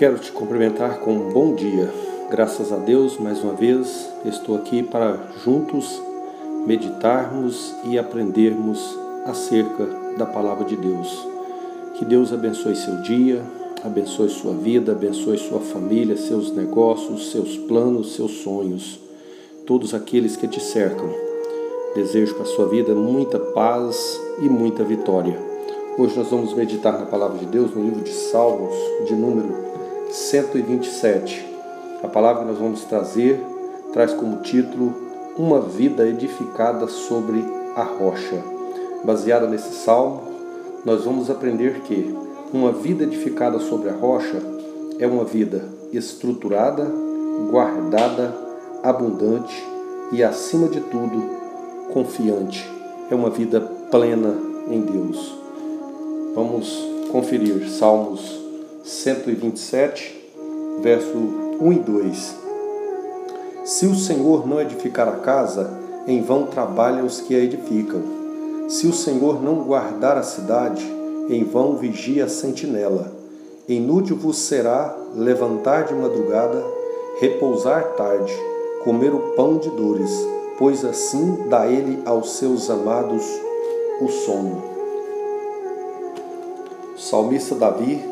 Quero te cumprimentar com um bom dia. Graças a Deus, mais uma vez, estou aqui para juntos meditarmos e aprendermos acerca da palavra de Deus. Que Deus abençoe seu dia, abençoe sua vida, abençoe sua família, seus negócios, seus planos, seus sonhos, todos aqueles que te cercam. Desejo para a sua vida muita paz e muita vitória. Hoje nós vamos meditar na palavra de Deus no livro de Salmos, de número 127. A palavra que nós vamos trazer traz como título Uma vida edificada sobre a rocha. Baseada nesse salmo, nós vamos aprender que uma vida edificada sobre a rocha é uma vida estruturada, guardada, abundante e, acima de tudo, confiante. É uma vida plena em Deus. Vamos conferir Salmos 127, verso 1 e 2. Se o Senhor não edificar a casa, em vão trabalham os que a edificam. Se o Senhor não guardar a cidade, em vão vigia a sentinela. Inútil vos será levantar de madrugada, repousar tarde, comer o pão de dores, pois assim dá ele aos seus amados o sono. Salmista Davi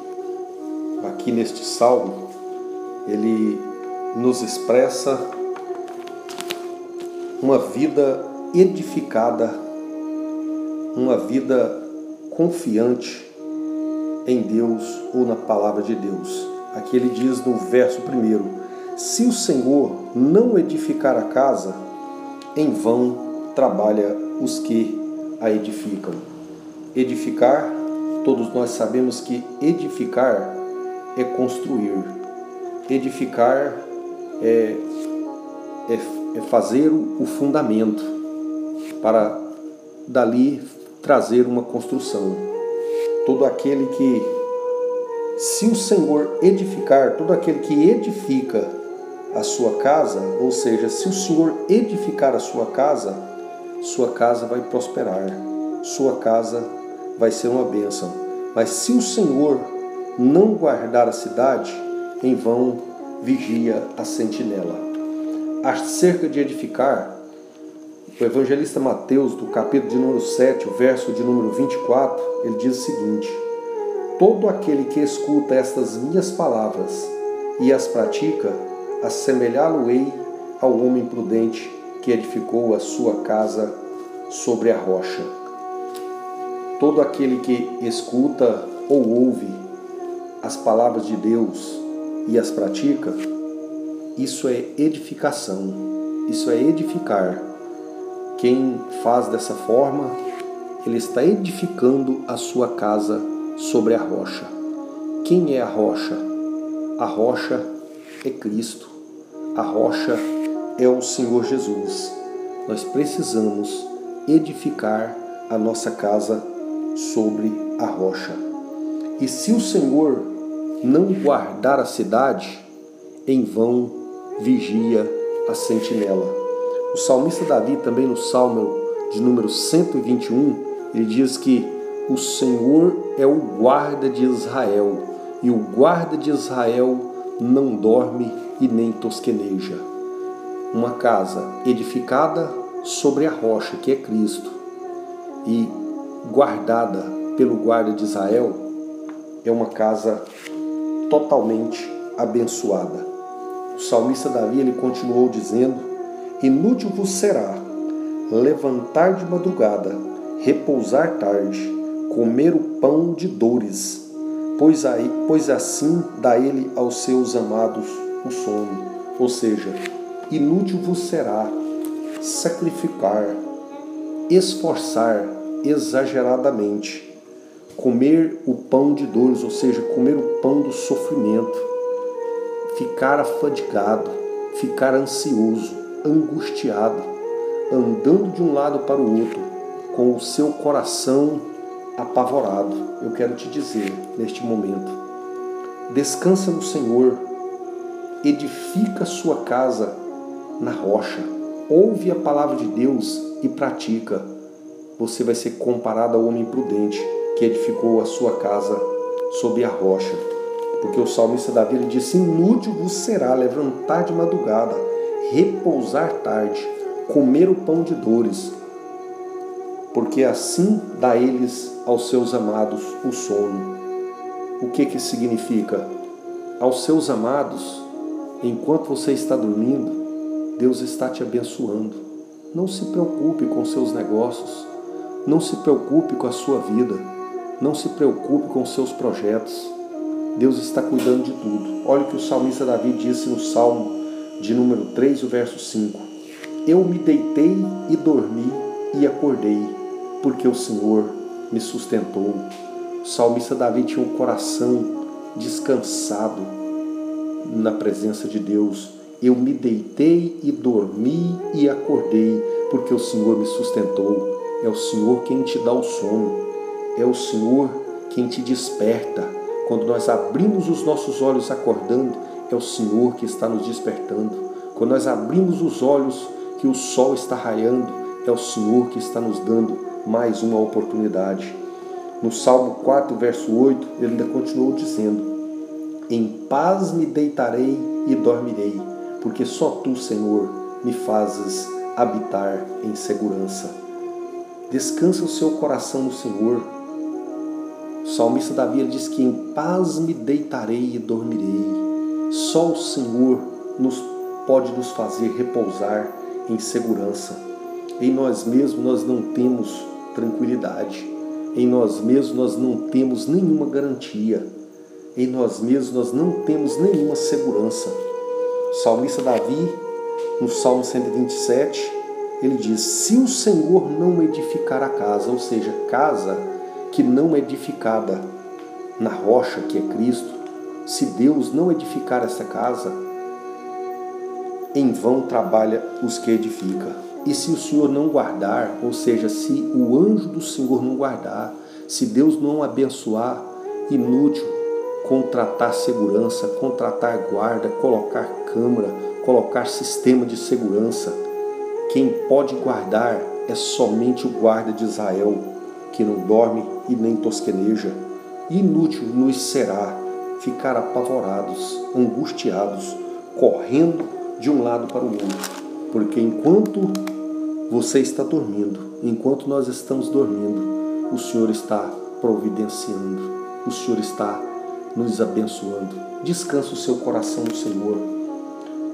aqui neste salmo, ele nos expressa uma vida edificada, uma vida confiante em Deus ou na palavra de Deus. Aqui ele diz no verso primeiro: Se o Senhor não edificar a casa, em vão trabalha os que a edificam. Edificar, todos nós sabemos que edificar é construir. Edificar é, é, é fazer o fundamento para dali trazer uma construção. Todo aquele que, se o Senhor edificar, todo aquele que edifica a sua casa, ou seja, se o Senhor edificar a sua casa, sua casa vai prosperar, sua casa vai ser uma bênção. Mas se o Senhor não guardar a cidade, em vão vigia a sentinela. Acerca de edificar, o evangelista Mateus, do capítulo de número 7, o verso de número 24, ele diz o seguinte: Todo aquele que escuta estas minhas palavras e as pratica, assemelhá-lo-ei ao homem prudente que edificou a sua casa sobre a rocha. Todo aquele que escuta ou ouve as palavras de Deus e as pratica, isso é edificação, isso é edificar. Quem faz dessa forma, ele está edificando a sua casa sobre a rocha. Quem é a rocha? A rocha é Cristo. A rocha é o Senhor Jesus. Nós precisamos edificar a nossa casa sobre a rocha. E se o Senhor não guardar a cidade, em vão vigia a sentinela. O salmista Davi, também no Salmo de número 121, ele diz que o Senhor é o guarda de Israel, e o guarda de Israel não dorme e nem tosqueneja. Uma casa edificada sobre a rocha, que é Cristo, e guardada pelo guarda de Israel, é uma casa totalmente abençoada. O salmista Davi ele continuou dizendo: Inútil vos será levantar de madrugada, repousar tarde, comer o pão de dores, pois, aí, pois assim dá ele aos seus amados o sono. Ou seja, inútil vos será sacrificar, esforçar exageradamente comer o pão de dores, ou seja, comer o pão do sofrimento, ficar afadigado, ficar ansioso, angustiado, andando de um lado para o outro, com o seu coração apavorado. Eu quero te dizer neste momento: descansa no Senhor, edifica sua casa na rocha, ouve a palavra de Deus e pratica. Você vai ser comparado ao homem prudente que edificou a sua casa sob a rocha, Porque o salmista Davi ele disse: Inútil vos será levantar de madrugada, repousar tarde, comer o pão de dores, porque assim dá eles aos seus amados o sono. O que que significa? Aos seus amados, enquanto você está dormindo, Deus está te abençoando. Não se preocupe com seus negócios, não se preocupe com a sua vida, não se preocupe com seus projetos. Deus está cuidando de tudo. Olha o que o salmista Davi disse no Salmo de número 3, o verso 5. Eu me deitei e dormi e acordei porque o Senhor me sustentou. O salmista Davi tinha um coração descansado na presença de Deus. Eu me deitei e dormi e acordei, porque o Senhor me sustentou. É o Senhor quem te dá o sono, é o Senhor quem te desperta. Quando nós abrimos os nossos olhos acordando, é o Senhor que está nos despertando. Quando nós abrimos os olhos que o sol está raiando, é o Senhor que está nos dando mais uma oportunidade. No Salmo 4, verso 8, ele ainda continuou dizendo: Em paz me deitarei e dormirei, porque só tu, Senhor, me fazes habitar em segurança. Descansa o seu coração no Senhor. O salmista Davi diz que em paz me deitarei e dormirei. Só o Senhor nos pode nos fazer repousar em segurança. Em nós mesmos nós não temos tranquilidade. Em nós mesmos nós não temos nenhuma garantia. Em nós mesmos nós não temos nenhuma segurança. O salmista Davi, no Salmo 127, ele diz: Se o Senhor não edificar a casa, ou seja, casa que não é edificada na rocha que é Cristo, se Deus não edificar essa casa, em vão trabalha os que edificam. E se o Senhor não guardar, ou seja, se o anjo do Senhor não guardar, se Deus não abençoar, inútil contratar segurança, contratar guarda, colocar câmara, colocar sistema de segurança. Quem pode guardar é somente o guarda de Israel, que não dorme e nem tosqueneja. Inútil nos será ficar apavorados, angustiados, correndo de um lado para o outro, porque enquanto você está dormindo, enquanto nós estamos dormindo, o Senhor está providenciando, o Senhor está nos abençoando. Descansa o seu coração no Senhor.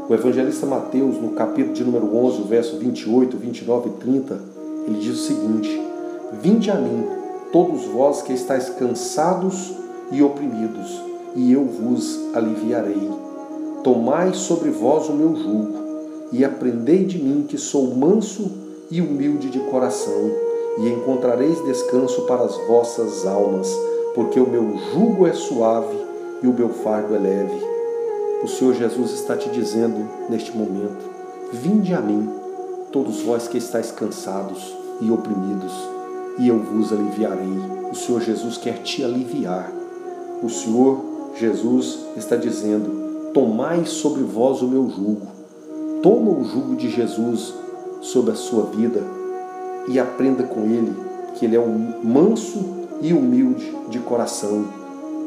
O evangelista Mateus, no capítulo de número 11, verso 28, 29 e 30, ele diz o seguinte: Vinde a mim, todos vós que estáis cansados e oprimidos, e eu vos aliviarei. Tomai sobre vós o meu jugo e aprendei de mim que sou manso e humilde de coração, e encontrareis descanso para as vossas almas, porque o meu jugo é suave e o meu fardo é leve. O Senhor Jesus está te dizendo neste momento: Vinde a mim, todos vós que estáis cansados e oprimidos, e eu vos aliviarei. O Senhor Jesus quer te aliviar. O Senhor Jesus está dizendo: Tomai sobre vós o meu jugo. Toma o jugo de Jesus sobre a sua vida e aprenda com ele que ele é um manso e humilde de coração.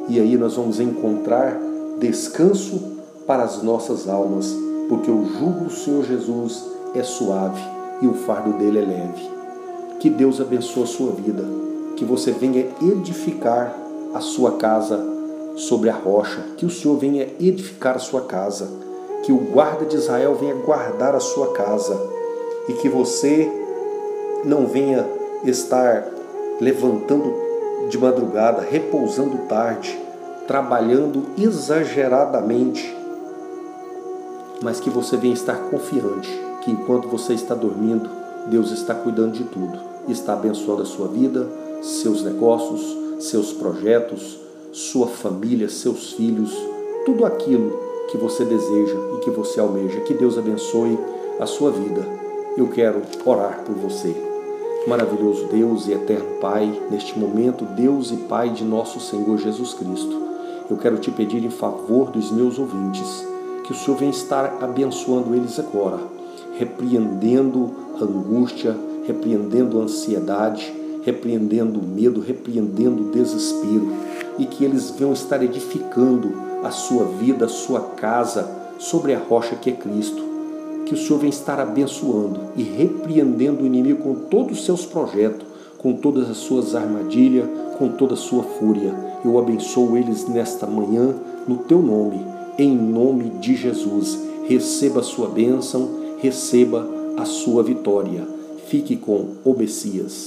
E aí nós vamos encontrar descanso para as nossas almas, porque o jugo do Senhor Jesus é suave e o fardo dele é leve. Que Deus abençoe a sua vida, que você venha edificar a sua casa sobre a rocha, que o Senhor venha edificar a sua casa, que o guarda de Israel venha guardar a sua casa. E que você não venha estar levantando de madrugada, repousando tarde, trabalhando exageradamente, mas que você venha estar confiante que enquanto você está dormindo, Deus está cuidando de tudo, está abençoando a sua vida, seus negócios, seus projetos, sua família, seus filhos, tudo aquilo que você deseja e que você almeja. Que Deus abençoe a sua vida eu quero orar por você. Maravilhoso Deus e eterno Pai, neste momento, Deus e Pai de nosso Senhor Jesus Cristo, eu quero te pedir em favor dos meus ouvintes que o Senhor venha estar abençoando eles agora, repreendendo angústia, repreendendo ansiedade, repreendendo medo, repreendendo desespero, e que eles venham estar edificando a sua vida, a sua casa sobre a rocha que é Cristo. Que o Senhor venha estar abençoando e repreendendo o inimigo com todos os seus projetos, com todas as suas armadilhas, com toda a sua fúria. Eu abençoo eles nesta manhã, no teu nome, em nome de Jesus. Receba a sua bênção, receba a sua vitória. Fique com o Messias.